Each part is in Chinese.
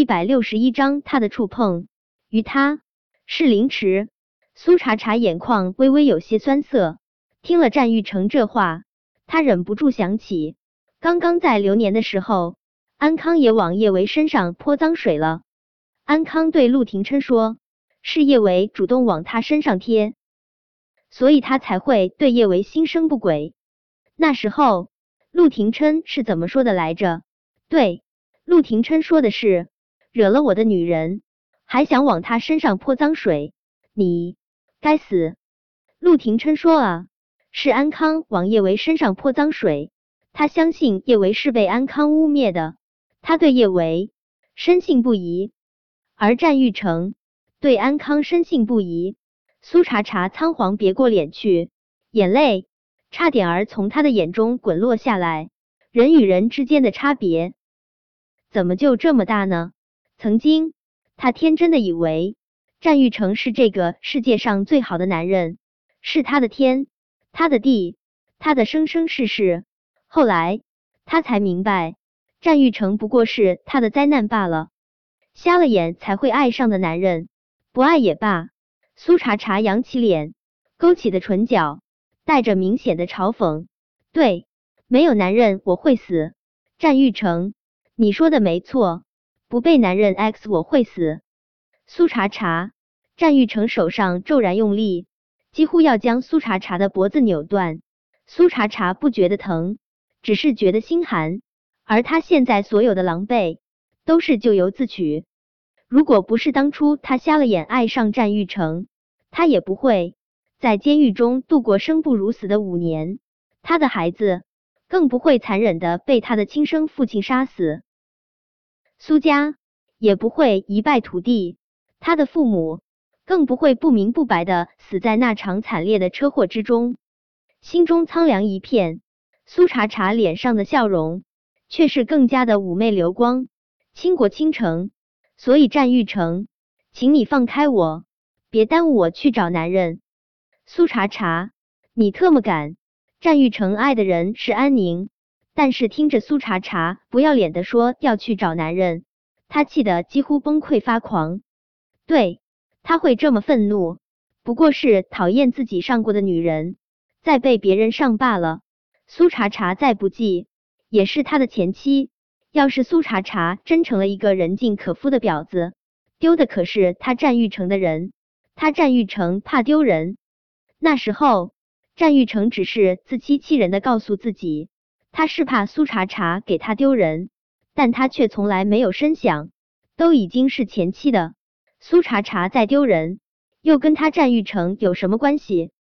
一百六十一章他的触碰于他是凌迟。苏茶茶眼眶微微有些酸涩，听了战玉成这话，他忍不住想起刚刚在流年的时候，安康也往叶维身上泼脏水了。安康对陆廷琛说，是叶维主动往他身上贴，所以他才会对叶维心生不轨。那时候陆廷琛是怎么说的来着？对，陆廷琛说的是，惹了我的女人，还想往他身上泼脏水，你。该死！陆廷琛说啊，是安康往叶维身上泼脏水，他相信叶维是被安康污蔑的，他对叶维深信不疑，而战玉成对安康深信不疑。苏茶茶仓皇别过脸去，眼泪差点儿从他的眼中滚落下来。人与人之间的差别怎么就这么大呢？曾经他天真的以为。战玉成是这个世界上最好的男人，是他的天，他的地，他的生生世世。后来他才明白，战玉成不过是他的灾难罢了。瞎了眼才会爱上的男人，不爱也罢。苏茶茶扬起脸，勾起的唇角带着明显的嘲讽。对，没有男人我会死。战玉成，你说的没错，不被男人 X 我会死。苏茶茶，战玉成手上骤然用力，几乎要将苏茶茶的脖子扭断。苏茶茶不觉得疼，只是觉得心寒。而他现在所有的狼狈，都是咎由自取。如果不是当初他瞎了眼爱上战玉成，他也不会在监狱中度过生不如死的五年。他的孩子更不会残忍的被他的亲生父亲杀死，苏家也不会一败涂地。他的父母更不会不明不白的死在那场惨烈的车祸之中，心中苍凉一片。苏茶茶脸上的笑容却是更加的妩媚流光，倾国倾城。所以战玉成，请你放开我，别耽误我去找男人。苏茶茶，你特么敢！战玉成爱的人是安宁，但是听着苏茶茶不要脸的说要去找男人，他气得几乎崩溃发狂。对他会这么愤怒，不过是讨厌自己上过的女人。再被别人上罢了。苏茶茶再不济。也是他的前妻，要是苏茶茶真成了一个人尽可夫的婊子，丢的可是他战玉成的人。他战玉成怕丢人，那时候战玉成只是自欺欺人的告诉自己，他是怕苏茶茶给他丢人，但他却从来没有深想，都已经是前妻的。苏茶茶再丢人，又跟他战玉成有什么关系？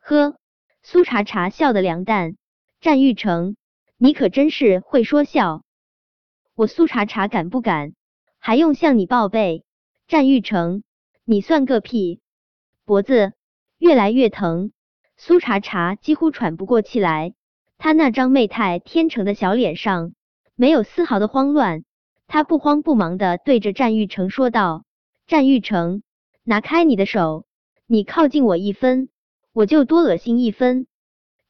呵，苏茶茶笑得凉淡。战玉成，你可真是会说笑。我苏茶茶敢不敢？还用向你报备？战玉成，你算个屁！脖子越来越疼，苏茶茶几乎喘不过气来。他那张媚态天成的小脸上没有丝毫的慌乱，他不慌不忙的对着战玉成说道。战玉成，拿开你的手！你靠近我一分，我就多恶心一分。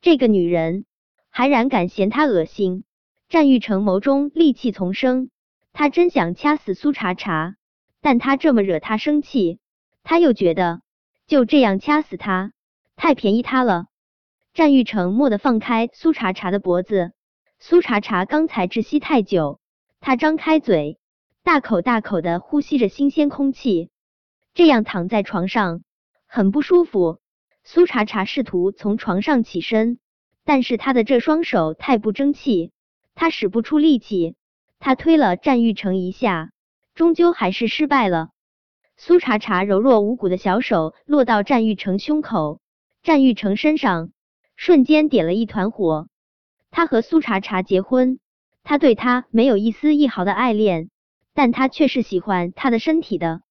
这个女人还然敢嫌他恶心！战玉成眸中戾气丛生，他真想掐死苏茶茶，但他这么惹他生气，他又觉得就这样掐死他太便宜他了。战玉成蓦地放开苏茶茶的脖子，苏茶茶刚才窒息太久，他张开嘴。大口大口的呼吸着新鲜空气，这样躺在床上很不舒服。苏茶茶试图从床上起身，但是他的这双手太不争气，他使不出力气。他推了战玉成一下，终究还是失败了。苏茶茶柔弱无骨的小手落到战玉成胸口，战玉成身上瞬间点了一团火。他和苏茶茶结婚，他对他没有一丝一毫的爱恋。但他却是喜欢她的身体的。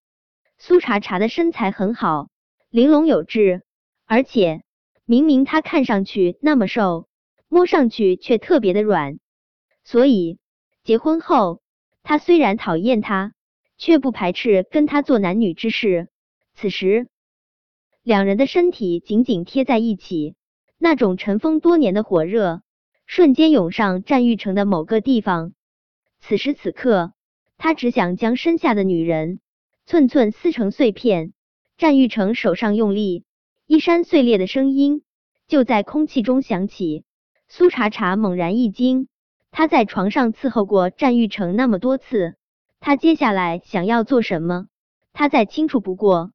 苏茶茶的身材很好，玲珑有致，而且明明她看上去那么瘦，摸上去却特别的软。所以结婚后，他虽然讨厌她，却不排斥跟她做男女之事。此时，两人的身体紧紧贴在一起，那种尘封多年的火热瞬间涌上战玉成的某个地方。此时此刻。他只想将身下的女人寸寸撕成碎片。战玉成手上用力，衣衫碎裂的声音就在空气中响起。苏茶茶猛然一惊，他在床上伺候过战玉成那么多次，他接下来想要做什么，他再清楚不过。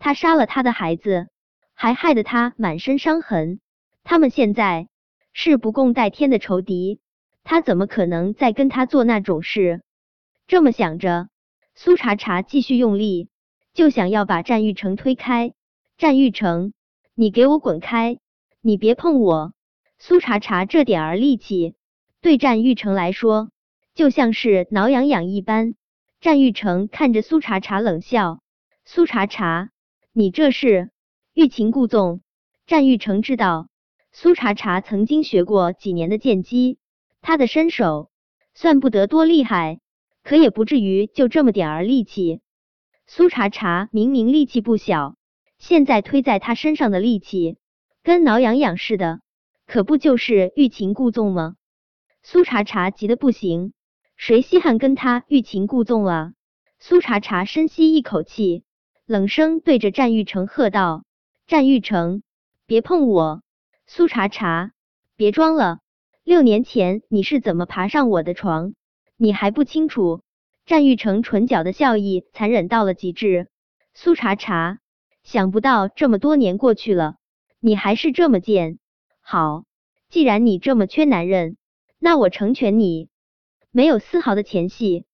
他杀了他的孩子，还害得他满身伤痕。他们现在是不共戴天的仇敌，他怎么可能再跟他做那种事？这么想着，苏茶茶继续用力。就想要把战玉成推开，战玉成，你给我滚开！你别碰我！苏茶茶这点儿力气，对战玉成来说就像是挠痒痒一般。战玉成看着苏茶茶冷笑：“苏茶茶，你这是欲擒故纵。”战玉成知道苏茶茶曾经学过几年的剑击，他的身手算不得多厉害，可也不至于就这么点儿力气。苏茶茶明明力气不小，现在推在他身上的力气跟挠痒痒似的，可不就是欲擒故纵吗？苏茶茶急得不行，谁稀罕跟他欲擒故纵啊？苏茶茶深吸一口气，冷声对着战玉成喝道：“战玉成，别碰我！苏茶茶，别装了！六年前你是怎么爬上我的床？你还不清楚？”战玉成唇角的笑意残忍到了极致。苏茶茶，想不到这么多年过去了，你还是这么贱。好，既然你这么缺男人，那我成全你。没有丝毫的前戏，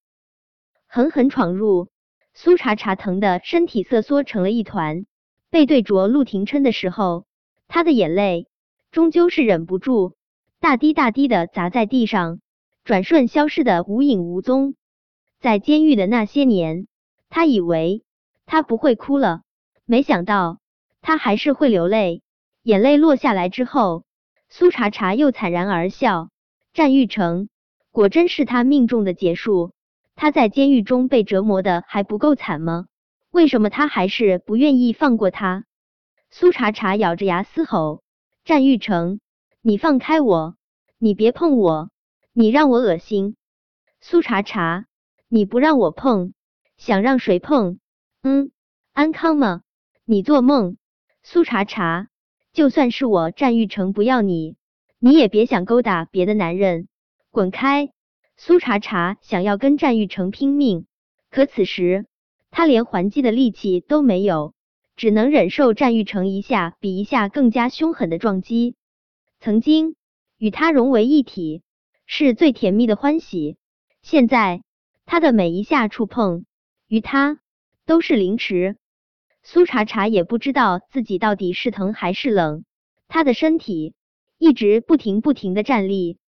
狠狠闯入。苏茶茶疼的身体瑟缩成了一团。背对着陆廷琛的时候，他的眼泪终究是忍不住，大滴大滴的砸在地上，转瞬消失的无影无踪。在监狱的那些年，他以为他不会哭了，没想到他还是会流泪。眼泪落下来之后，苏茶茶又惨然而笑。战玉成果真是他命中的劫数。他在监狱中被折磨的还不够惨吗？为什么他还是不愿意放过他？苏茶茶咬着牙嘶吼：“战玉成，你放开我！你别碰我！你让我恶心！”苏茶茶。你不让我碰，想让谁碰？嗯，安康吗？你做梦！苏茶茶，就算是我战玉成不要你，你也别想勾搭别的男人，滚开！苏茶茶想要跟战玉成拼命，可此时他连还击的力气都没有，只能忍受战玉成一下比一下更加凶狠的撞击。曾经与他融为一体是最甜蜜的欢喜，现在。他的每一下触碰，于他都是凌迟。苏茶茶也不知道自己到底是疼还是冷，他的身体一直不停不停的站立。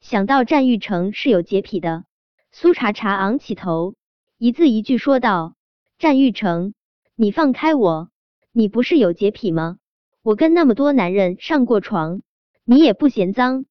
想到战玉成是有洁癖的，苏茶茶昂起头，一字一句说道：“战玉成，你放开我！你不是有洁癖吗？我跟那么多男人上过床，你也不嫌脏。”